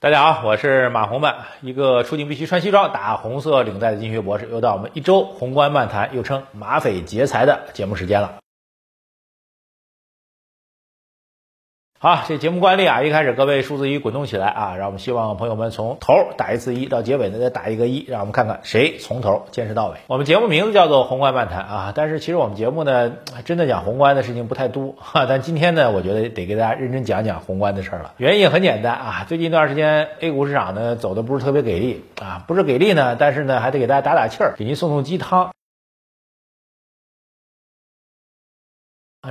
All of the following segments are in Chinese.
大家好，我是马红漫，一个出镜必须穿西装、打红色领带的经济学博士。又到我们一周宏观漫谈，又称马匪劫财的节目时间了。好，这节目惯例啊，一开始各位数字一滚动起来啊，让我们希望朋友们从头打一次一，到结尾呢再打一个一，让我们看看谁从头坚持到尾。我们节目名字叫做宏观漫谈啊，但是其实我们节目呢，真的讲宏观的事情不太多哈。但今天呢，我觉得得给大家认真讲讲宏观的事儿了。原因也很简单啊，最近一段时间 A 股市场呢走的不是特别给力啊，不是给力呢，但是呢还得给大家打打气儿，给您送送鸡汤。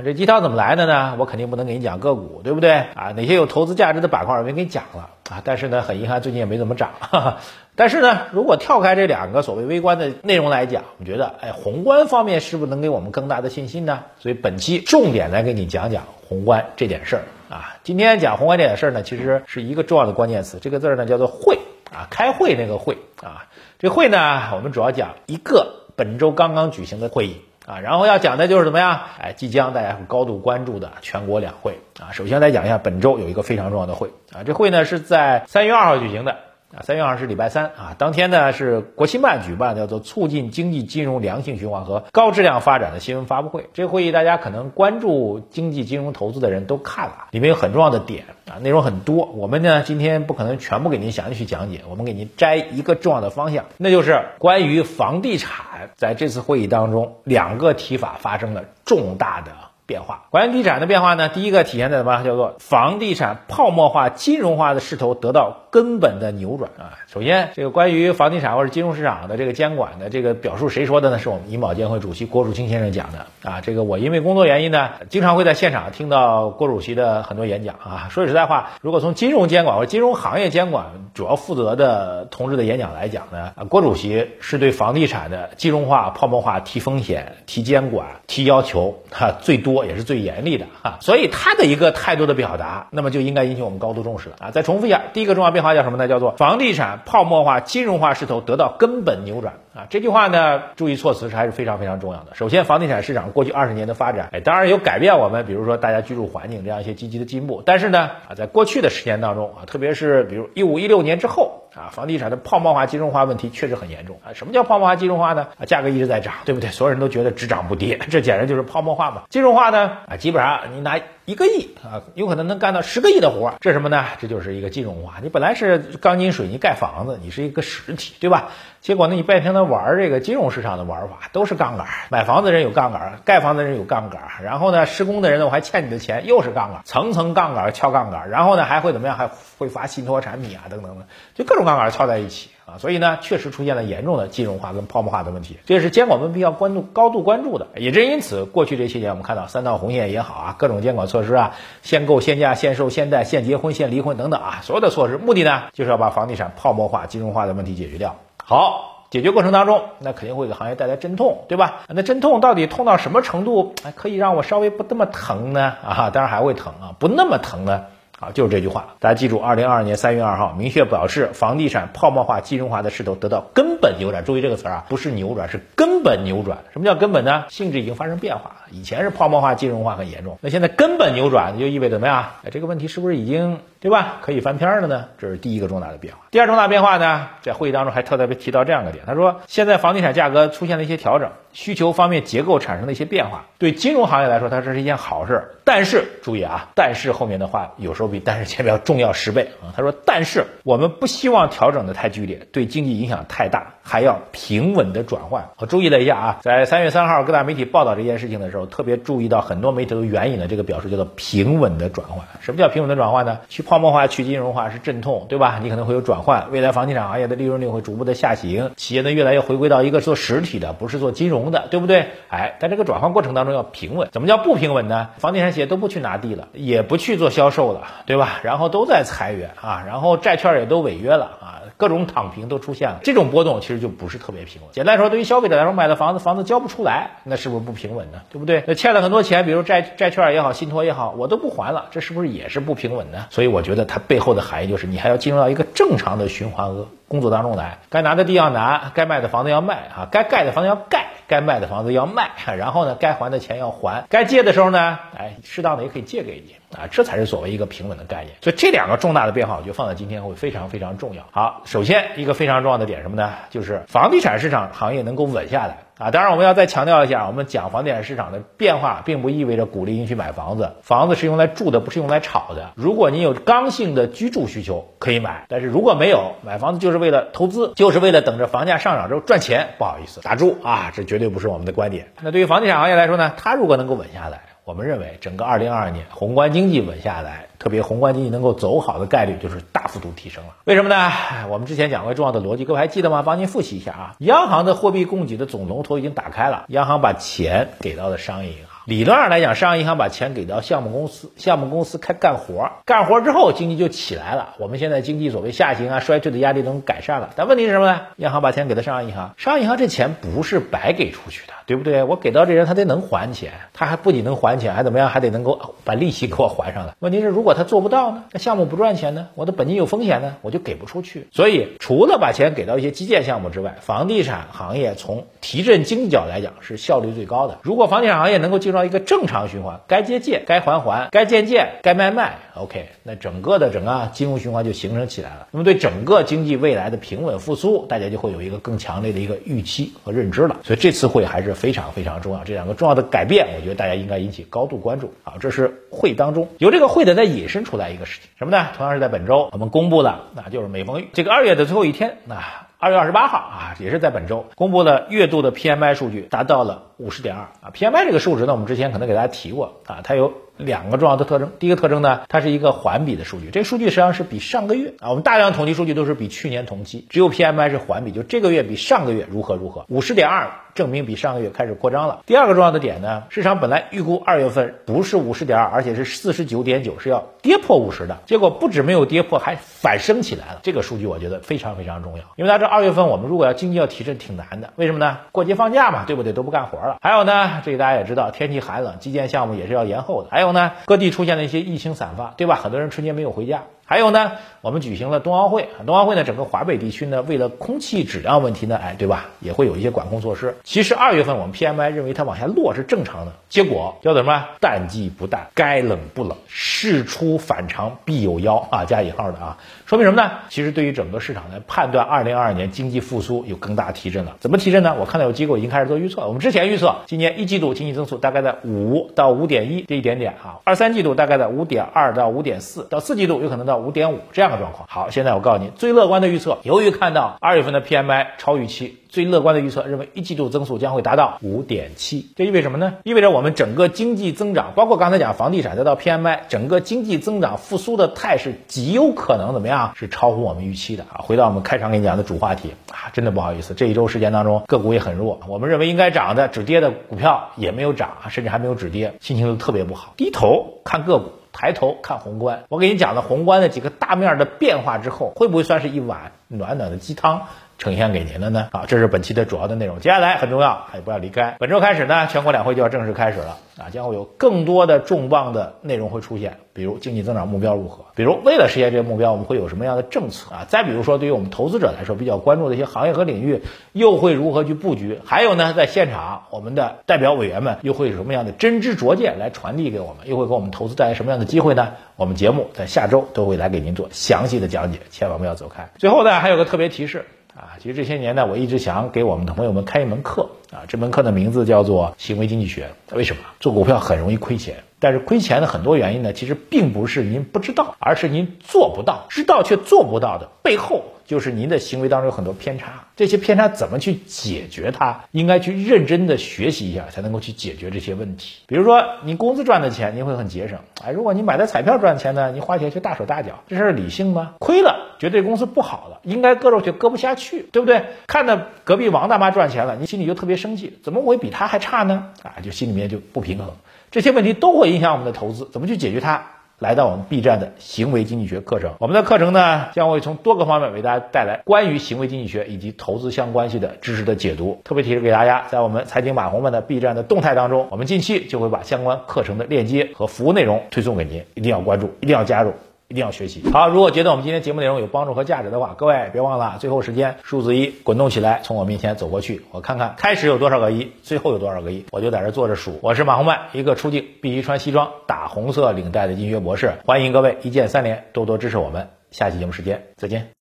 这鸡汤怎么来的呢？我肯定不能给你讲个股，对不对？啊，哪些有投资价值的板块我没给你讲了啊。但是呢，很遗憾，最近也没怎么涨。哈哈。但是呢，如果跳开这两个所谓微观的内容来讲，我觉得，哎，宏观方面是不是能给我们更大的信心呢？所以本期重点来给你讲讲宏观这点事儿啊。今天讲宏观这点事儿呢，其实是一个重要的关键词，这个字呢叫做会啊，开会那个会啊。这会呢，我们主要讲一个本周刚刚举行的会议。啊，然后要讲的就是怎么样？哎，即将大家会高度关注的全国两会啊。首先来讲一下本周有一个非常重要的会啊，这会呢是在三月二号举行的。啊，三月二是礼拜三啊，当天呢是国新办举办的叫做促进经济金融良性循环和高质量发展的新闻发布会。这个会议大家可能关注经济金融投资的人都看了，里面有很重要的点啊，内容很多。我们呢今天不可能全部给您详细去讲解，我们给您摘一个重要的方向，那就是关于房地产在这次会议当中两个提法发生了重大的。变化，关于地产的变化呢？第一个体现在什么？叫做房地产泡沫化、金融化的势头得到根本的扭转啊！首先，这个关于房地产或者金融市场的这个监管的这个表述，谁说的呢？是我们银保监会主席郭树清先生讲的啊！这个我因为工作原因呢，经常会在现场听到郭主席的很多演讲啊。说实在话，如果从金融监管或者金融行业监管主要负责的同志的演讲来讲呢，郭主席是对房地产的金融化、泡沫化提风险、提监管、提要求哈最多。也是最严厉的哈，所以他的一个态度的表达，那么就应该引起我们高度重视了啊！再重复一下，第一个重要变化叫什么呢？叫做房地产泡沫化、金融化势头得到根本扭转啊！这句话呢，注意措辞是还是非常非常重要的。首先，房地产市场过去二十年的发展，哎，当然有改变我们，比如说大家居住环境这样一些积极的进步，但是呢，啊，在过去的十年当中啊，特别是比如一五一六年之后。啊，房地产的泡沫化、金融化问题确实很严重啊！什么叫泡沫化、金融化呢？啊，价格一直在涨，对不对？所有人都觉得只涨不跌，这简直就是泡沫化嘛。金融化呢？啊，基本上你拿一个亿啊，有可能能干到十个亿的活儿，这什么呢？这就是一个金融化。你本来是钢筋水泥盖房子，你是一个实体，对吧？结果呢，你变成了玩这个金融市场的玩法，都是杠杆。买房子人有杠杆，盖房子人有杠杆，然后呢，施工的人呢，我还欠你的钱，又是杠杆，层层杠杆敲杠杆，然后呢，还会怎么样？还会发信托产品啊，等等的，就各种杠杆敲在一起啊。所以呢，确实出现了严重的金融化跟泡沫化的问题，这也是监管们必要关注、高度关注的。也正因此，过去这些年我们看到三道红线也好啊，各种监管措施啊，限购、限价、限售、限贷、限结婚、限离婚等等啊，所有的措施目的呢，就是要把房地产泡沫化、金融化的问题解决掉。好，解决过程当中，那肯定会给行业带来阵痛，对吧？那阵痛到底痛到什么程度，可以让我稍微不那么疼呢？啊，当然还会疼啊，不那么疼呢？啊，就是这句话，大家记住，二零二二年三月二号明确表示，房地产泡沫化、金融化的势头得到根本扭转。注意这个词啊，不是扭转，是根本扭转。什么叫根本呢？性质已经发生变化了。以前是泡沫化、金融化很严重，那现在根本扭转，就意味着怎么样？哎，这个问题是不是已经对吧？可以翻篇了呢？这是第一个重大的变化。第二重大变化呢，在会议当中还特别提到这样的点，他说，现在房地产价格出现了一些调整，需求方面结构产生了一些变化，对金融行业来说，它这是一件好事。但是注意啊，但是后面的话有时候比但是前面要重要十倍啊。他说，但是我们不希望调整的太剧烈，对经济影响太大，还要平稳的转换。我注意了一下啊，在三月三号各大媒体报道这件事情的时候，特别注意到很多媒体都援引了这个表述，叫做平稳的转换。什么叫平稳的转换呢？去泡沫化、去金融化是阵痛，对吧？你可能会有转换，未来房地产行业的利润率会逐步的下行，企业呢越来越回归到一个做实体的，不是做金融的，对不对？哎，在这个转换过程当中要平稳。怎么叫不平稳呢？房地产企业都不去拿地了，也不去做销售了，对吧？然后都在裁员啊，然后债券也都违约了啊，各种躺平都出现了，这种波动其实就不是特别平稳。简单说，对于消费者来说，买了房子，房子交不出来，那是不是不平稳呢？对不对？那欠了很多钱，比如债债券也好，信托也好，我都不还了，这是不是也是不平稳呢？所以我我觉得它背后的含义就是，你还要进入到一个正常的循环和工作当中来，该拿的地要拿，该卖的房子要卖啊，该盖的房子要盖。该卖的房子要卖，然后呢，该还的钱要还，该借的时候呢，哎，适当的也可以借给你啊，这才是所谓一个平稳的概念。所以这两个重大的变化，我觉得放在今天会非常非常重要。好，首先一个非常重要的点什么呢？就是房地产市场行业能够稳下来。啊，当然我们要再强调一下，我们讲房地产市场的变化，并不意味着鼓励您去买房子。房子是用来住的，不是用来炒的。如果您有刚性的居住需求，可以买；但是如果没有，买房子就是为了投资，就是为了等着房价上涨之后赚钱。不好意思，打住啊，这绝对不是我们的观点。那对于房地产行业来说呢，它如果能够稳下来。我们认为，整个二零二二年宏观经济稳下来，特别宏观经济能够走好的概率就是大幅度提升了。为什么呢？我们之前讲过重要的逻辑，各位还记得吗？帮您复习一下啊。央行的货币供给的总龙头已经打开了，央行把钱给到了商业银行。理论上来讲，商业银行把钱给到项目公司，项目公司开干活，干活之后经济就起来了。我们现在经济所谓下行啊、衰退的压力都改善了。但问题是什么呢？央行把钱给到商业银行，商业银行这钱不是白给出去的，对不对？我给到这人，他得能还钱，他还不仅能还钱，还怎么样？还得能够把利息给我还上来。问题是，如果他做不到呢？那项目不赚钱呢？我的本金有风险呢？我就给不出去。所以，除了把钱给到一些基建项目之外，房地产行业从提振经济角来讲是效率最高的。如果房地产行业能够进入到一个正常循环该借借，该还还，该建建，该卖卖。OK，那整个的整个金融循环就形成起来了。那么对整个经济未来的平稳复苏，大家就会有一个更强烈的一个预期和认知了。所以这次会还是非常非常重要。这两个重要的改变，我觉得大家应该引起高度关注啊。这是会当中由这个会的再引申出来一个事情，什么呢？同样是在本周，我们公布了，那就是每逢这个二月的最后一天，那二月二十八号啊，也是在本周公布了月度的 PMI 数据，达到了五十点二啊。PMI 这个数值呢，我们之前可能给大家提过啊，它有。两个重要的特征，第一个特征呢，它是一个环比的数据，这个数据实际上是比上个月啊，我们大量统计数据都是比去年同期，只有 PMI 是环比，就这个月比上个月如何如何，五十点二。证明比上个月开始扩张了。第二个重要的点呢，市场本来预估二月份不是五十点二，而且是四十九点九，是要跌破五十的。结果不止没有跌破，还反升起来了。这个数据我觉得非常非常重要，因为大家知道二月份我们如果要经济要提振挺难的，为什么呢？过节放假嘛，对不对？都不干活了。还有呢，这个大家也知道，天气寒冷，基建项目也是要延后的。还有呢，各地出现了一些疫情散发，对吧？很多人春节没有回家。还有呢，我们举行了冬奥会，冬奥会呢，整个华北地区呢，为了空气质量问题呢，哎，对吧，也会有一些管控措施。其实二月份我们 PMI 认为它往下落是正常的，结果叫做什么？淡季不淡，该冷不冷，事出反常必有妖啊，加引号的啊，说明什么呢？其实对于整个市场来判断，二零二二年经济复苏有更大提振了。怎么提振呢？我看到有机构已经开始做预测，我们之前预测今年一季度经济增速大概在五到五点一这一点点啊，二三季度大概在五点二到五点四，到四季度有可能到。五点五这样的状况，好，现在我告诉你，最乐观的预测，由于看到二月份的 PMI 超预期。最乐观的预测认为，一季度增速将会达到五点七，这意味着什么呢？意味着我们整个经济增长，包括刚才讲房地产再到 PMI，整个经济增长复苏的态势极有可能怎么样？是超乎我们预期的啊！回到我们开场给你讲的主话题啊，真的不好意思，这一周时间当中个股也很弱，我们认为应该涨的止跌的股票也没有涨，甚至还没有止跌，心情都特别不好。低头看个股，抬头看宏观。我给你讲了宏观的几个大面的变化之后，会不会算是一晚暖暖的鸡汤？呈现给您了呢，好，这是本期的主要的内容。接下来很重要，也不要离开。本周开始呢，全国两会就要正式开始了啊，将会有更多的重磅的内容会出现，比如经济增长目标如何，比如为了实现这个目标，我们会有什么样的政策啊？再比如说，对于我们投资者来说比较关注的一些行业和领域，又会如何去布局？还有呢，在现场我们的代表委员们又会有什么样的真知灼见来传递给我们？又会给我们投资带来什么样的机会呢？我们节目在下周都会来给您做详细的讲解，千万不要走开。最后呢，还有个特别提示。啊，其实这些年呢，我一直想给我们的朋友们开一门课啊，这门课的名字叫做行为经济学。为什么做股票很容易亏钱？但是亏钱的很多原因呢，其实并不是您不知道，而是您做不到，知道却做不到的背后。就是您的行为当中有很多偏差，这些偏差怎么去解决它？应该去认真的学习一下，才能够去解决这些问题。比如说，你工资赚的钱，你会很节省。哎，如果你买的彩票赚钱呢，你花钱却大手大脚，这事理性吗？亏了，觉得这公司不好了，应该割肉却割不下去，对不对？看到隔壁王大妈赚钱了，你心里就特别生气，怎么我比她还差呢？啊，就心里面就不平衡。这些问题都会影响我们的投资，怎么去解决它？来到我们 B 站的行为经济学课程，我们的课程呢将会从多个方面为大家带来关于行为经济学以及投资相关系的知识的解读。特别提示给大家，在我们财经马红们的 B 站的动态当中，我们近期就会把相关课程的链接和服务内容推送给您，一定要关注，一定要加入。一定要学习。好，如果觉得我们今天节目内容有帮助和价值的话，各位别忘了最后时间数字一滚动起来，从我面前走过去，我看看开始有多少个一，最后有多少个一，我就在这坐着数。我是马红迈，一个出镜必须穿西装、打红色领带的经学博士，欢迎各位一键三连，多多支持我们。下期节目时间再见。